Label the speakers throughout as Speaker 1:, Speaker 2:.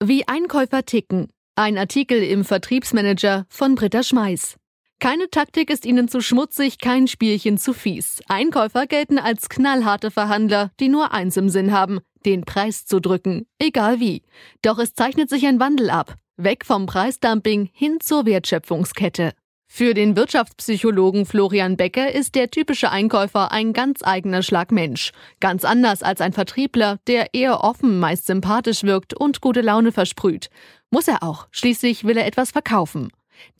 Speaker 1: Wie Einkäufer ticken. Ein Artikel im Vertriebsmanager von Britta Schmeiß. Keine Taktik ist ihnen zu schmutzig, kein Spielchen zu fies. Einkäufer gelten als knallharte Verhandler, die nur eins im Sinn haben, den Preis zu drücken, egal wie. Doch es zeichnet sich ein Wandel ab. Weg vom Preisdumping hin zur Wertschöpfungskette. Für den Wirtschaftspsychologen Florian Becker ist der typische Einkäufer ein ganz eigener Schlag Mensch. Ganz anders als ein Vertriebler, der eher offen, meist sympathisch wirkt und gute Laune versprüht. Muss er auch, schließlich will er etwas verkaufen.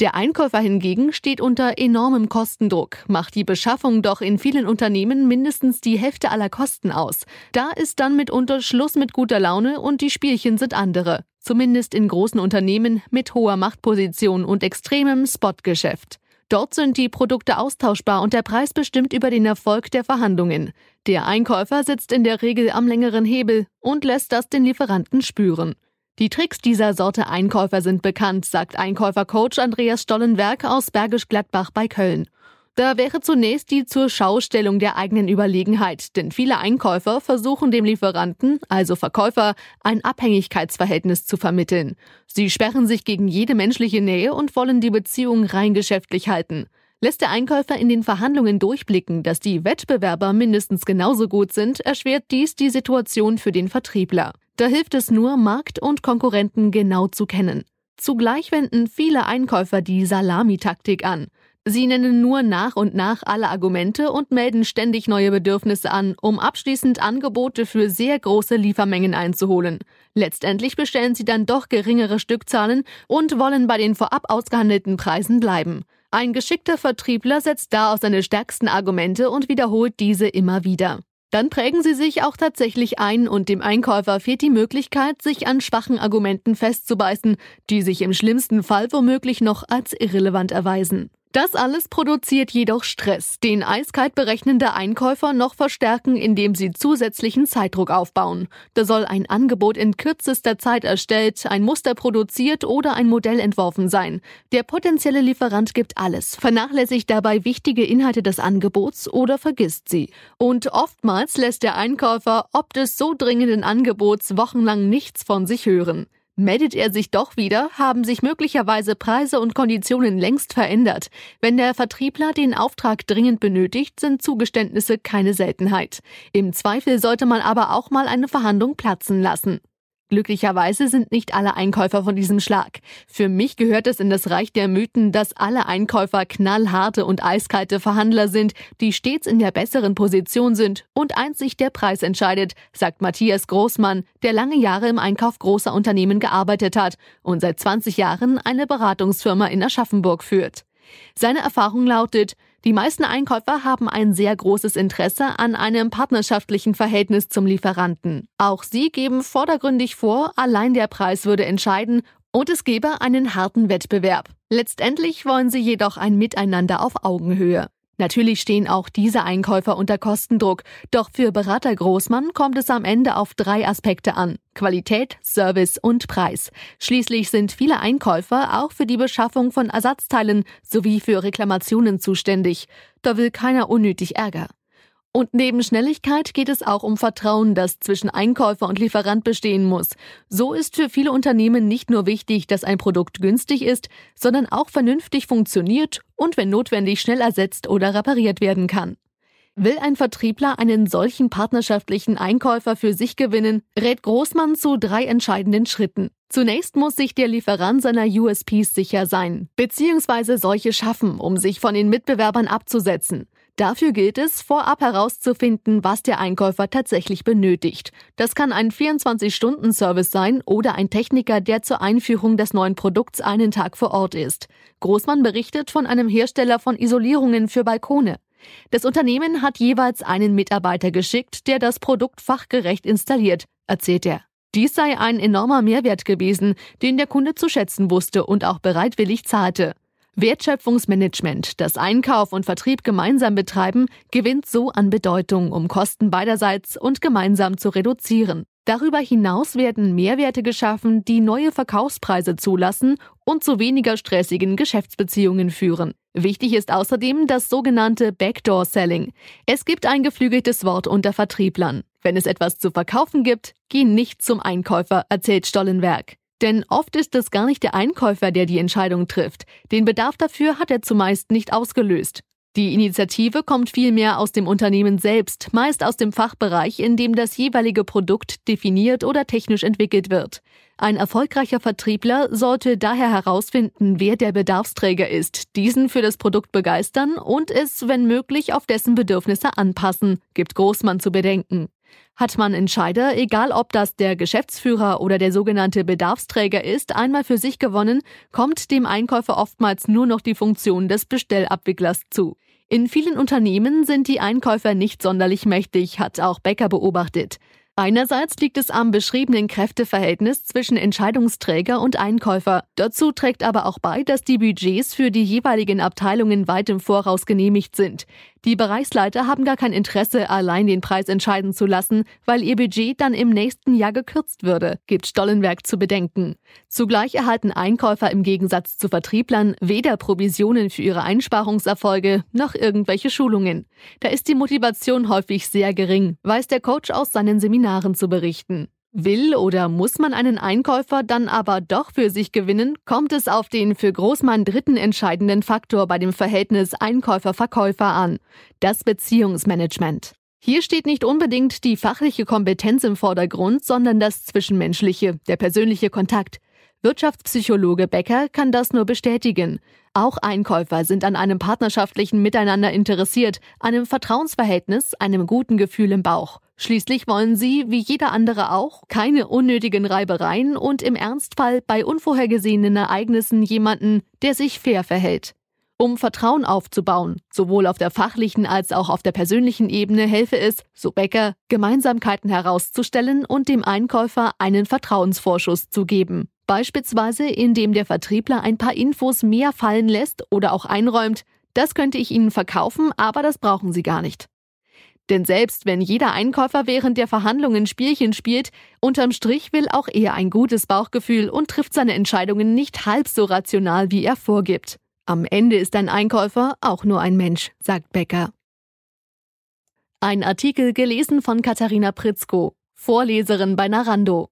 Speaker 1: Der Einkäufer hingegen steht unter enormem Kostendruck, macht die Beschaffung doch in vielen Unternehmen mindestens die Hälfte aller Kosten aus. Da ist dann mitunter Schluss mit guter Laune und die Spielchen sind andere. Zumindest in großen Unternehmen mit hoher Machtposition und extremem Spotgeschäft. Dort sind die Produkte austauschbar und der Preis bestimmt über den Erfolg der Verhandlungen. Der Einkäufer sitzt in der Regel am längeren Hebel und lässt das den Lieferanten spüren. Die Tricks dieser Sorte Einkäufer sind bekannt, sagt Einkäufercoach Andreas Stollenberg aus Bergisch Gladbach bei Köln. Da wäre zunächst die zur Schaustellung der eigenen Überlegenheit, denn viele Einkäufer versuchen dem Lieferanten, also Verkäufer, ein Abhängigkeitsverhältnis zu vermitteln. Sie sperren sich gegen jede menschliche Nähe und wollen die Beziehung rein geschäftlich halten. Lässt der Einkäufer in den Verhandlungen durchblicken, dass die Wettbewerber mindestens genauso gut sind, erschwert dies die Situation für den Vertriebler. Da hilft es nur, Markt und Konkurrenten genau zu kennen. Zugleich wenden viele Einkäufer die Salamitaktik an. Sie nennen nur nach und nach alle Argumente und melden ständig neue Bedürfnisse an, um abschließend Angebote für sehr große Liefermengen einzuholen. Letztendlich bestellen sie dann doch geringere Stückzahlen und wollen bei den vorab ausgehandelten Preisen bleiben. Ein geschickter Vertriebler setzt da auf seine stärksten Argumente und wiederholt diese immer wieder. Dann prägen sie sich auch tatsächlich ein und dem Einkäufer fehlt die Möglichkeit, sich an schwachen Argumenten festzubeißen, die sich im schlimmsten Fall womöglich noch als irrelevant erweisen. Das alles produziert jedoch Stress, den eiskalt berechnende Einkäufer noch verstärken, indem sie zusätzlichen Zeitdruck aufbauen. Da soll ein Angebot in kürzester Zeit erstellt, ein Muster produziert oder ein Modell entworfen sein. Der potenzielle Lieferant gibt alles, vernachlässigt dabei wichtige Inhalte des Angebots oder vergisst sie. Und oftmals lässt der Einkäufer ob des so dringenden Angebots wochenlang nichts von sich hören. Meldet er sich doch wieder, haben sich möglicherweise Preise und Konditionen längst verändert. Wenn der Vertriebler den Auftrag dringend benötigt, sind Zugeständnisse keine Seltenheit. Im Zweifel sollte man aber auch mal eine Verhandlung platzen lassen. Glücklicherweise sind nicht alle Einkäufer von diesem Schlag. Für mich gehört es in das Reich der Mythen, dass alle Einkäufer knallharte und eiskalte Verhandler sind, die stets in der besseren Position sind und einzig der Preis entscheidet, sagt Matthias Großmann, der lange Jahre im Einkauf großer Unternehmen gearbeitet hat und seit 20 Jahren eine Beratungsfirma in Aschaffenburg führt. Seine Erfahrung lautet, die meisten Einkäufer haben ein sehr großes Interesse an einem partnerschaftlichen Verhältnis zum Lieferanten. Auch sie geben vordergründig vor, allein der Preis würde entscheiden und es gebe einen harten Wettbewerb. Letztendlich wollen sie jedoch ein Miteinander auf Augenhöhe. Natürlich stehen auch diese Einkäufer unter Kostendruck, doch für Berater Großmann kommt es am Ende auf drei Aspekte an. Qualität, Service und Preis. Schließlich sind viele Einkäufer auch für die Beschaffung von Ersatzteilen sowie für Reklamationen zuständig. Da will keiner unnötig Ärger. Und neben Schnelligkeit geht es auch um Vertrauen, das zwischen Einkäufer und Lieferant bestehen muss. So ist für viele Unternehmen nicht nur wichtig, dass ein Produkt günstig ist, sondern auch vernünftig funktioniert und wenn notwendig schnell ersetzt oder repariert werden kann. Will ein Vertriebler einen solchen partnerschaftlichen Einkäufer für sich gewinnen, rät Großmann zu drei entscheidenden Schritten. Zunächst muss sich der Lieferant seiner USPs sicher sein, beziehungsweise solche schaffen, um sich von den Mitbewerbern abzusetzen. Dafür gilt es, vorab herauszufinden, was der Einkäufer tatsächlich benötigt. Das kann ein 24-Stunden-Service sein oder ein Techniker, der zur Einführung des neuen Produkts einen Tag vor Ort ist. Großmann berichtet von einem Hersteller von Isolierungen für Balkone. Das Unternehmen hat jeweils einen Mitarbeiter geschickt, der das Produkt fachgerecht installiert, erzählt er. Dies sei ein enormer Mehrwert gewesen, den der Kunde zu schätzen wusste und auch bereitwillig zahlte. Wertschöpfungsmanagement, das Einkauf und Vertrieb gemeinsam betreiben, gewinnt so an Bedeutung, um Kosten beiderseits und gemeinsam zu reduzieren. Darüber hinaus werden Mehrwerte geschaffen, die neue Verkaufspreise zulassen und zu weniger stressigen Geschäftsbeziehungen führen. Wichtig ist außerdem das sogenannte Backdoor Selling. Es gibt ein geflügeltes Wort unter Vertrieblern. Wenn es etwas zu verkaufen gibt, geh nicht zum Einkäufer, erzählt Stollenberg. Denn oft ist es gar nicht der Einkäufer, der die Entscheidung trifft. Den Bedarf dafür hat er zumeist nicht ausgelöst. Die Initiative kommt vielmehr aus dem Unternehmen selbst, meist aus dem Fachbereich, in dem das jeweilige Produkt definiert oder technisch entwickelt wird. Ein erfolgreicher Vertriebler sollte daher herausfinden, wer der Bedarfsträger ist, diesen für das Produkt begeistern und es, wenn möglich, auf dessen Bedürfnisse anpassen, gibt Großmann zu bedenken. Hat man Entscheider, egal ob das der Geschäftsführer oder der sogenannte Bedarfsträger ist, einmal für sich gewonnen, kommt dem Einkäufer oftmals nur noch die Funktion des Bestellabwicklers zu. In vielen Unternehmen sind die Einkäufer nicht sonderlich mächtig, hat auch Becker beobachtet. Einerseits liegt es am beschriebenen Kräfteverhältnis zwischen Entscheidungsträger und Einkäufer. Dazu trägt aber auch bei, dass die Budgets für die jeweiligen Abteilungen weit im Voraus genehmigt sind. Die Bereichsleiter haben gar kein Interesse, allein den Preis entscheiden zu lassen, weil ihr Budget dann im nächsten Jahr gekürzt würde, gibt Stollenberg zu bedenken. Zugleich erhalten Einkäufer im Gegensatz zu Vertrieblern weder Provisionen für ihre Einsparungserfolge noch irgendwelche Schulungen. Da ist die Motivation häufig sehr gering, weiß der Coach aus seinen Seminaren zu berichten. Will oder muss man einen Einkäufer dann aber doch für sich gewinnen, kommt es auf den für Großmann dritten entscheidenden Faktor bei dem Verhältnis Einkäufer-Verkäufer an, das Beziehungsmanagement. Hier steht nicht unbedingt die fachliche Kompetenz im Vordergrund, sondern das Zwischenmenschliche, der persönliche Kontakt. Wirtschaftspsychologe Becker kann das nur bestätigen. Auch Einkäufer sind an einem partnerschaftlichen Miteinander interessiert, einem Vertrauensverhältnis, einem guten Gefühl im Bauch. Schließlich wollen sie, wie jeder andere auch, keine unnötigen Reibereien und im Ernstfall bei unvorhergesehenen Ereignissen jemanden, der sich fair verhält. Um Vertrauen aufzubauen, sowohl auf der fachlichen als auch auf der persönlichen Ebene, helfe es, so Becker, Gemeinsamkeiten herauszustellen und dem Einkäufer einen Vertrauensvorschuss zu geben. Beispielsweise, indem der Vertriebler ein paar Infos mehr fallen lässt oder auch einräumt, das könnte ich Ihnen verkaufen, aber das brauchen Sie gar nicht. Denn selbst wenn jeder Einkäufer während der Verhandlungen Spielchen spielt, unterm Strich will auch er ein gutes Bauchgefühl und trifft seine Entscheidungen nicht halb so rational, wie er vorgibt. Am Ende ist ein Einkäufer auch nur ein Mensch, sagt Becker. Ein Artikel gelesen von Katharina Pritzko, Vorleserin bei Narando.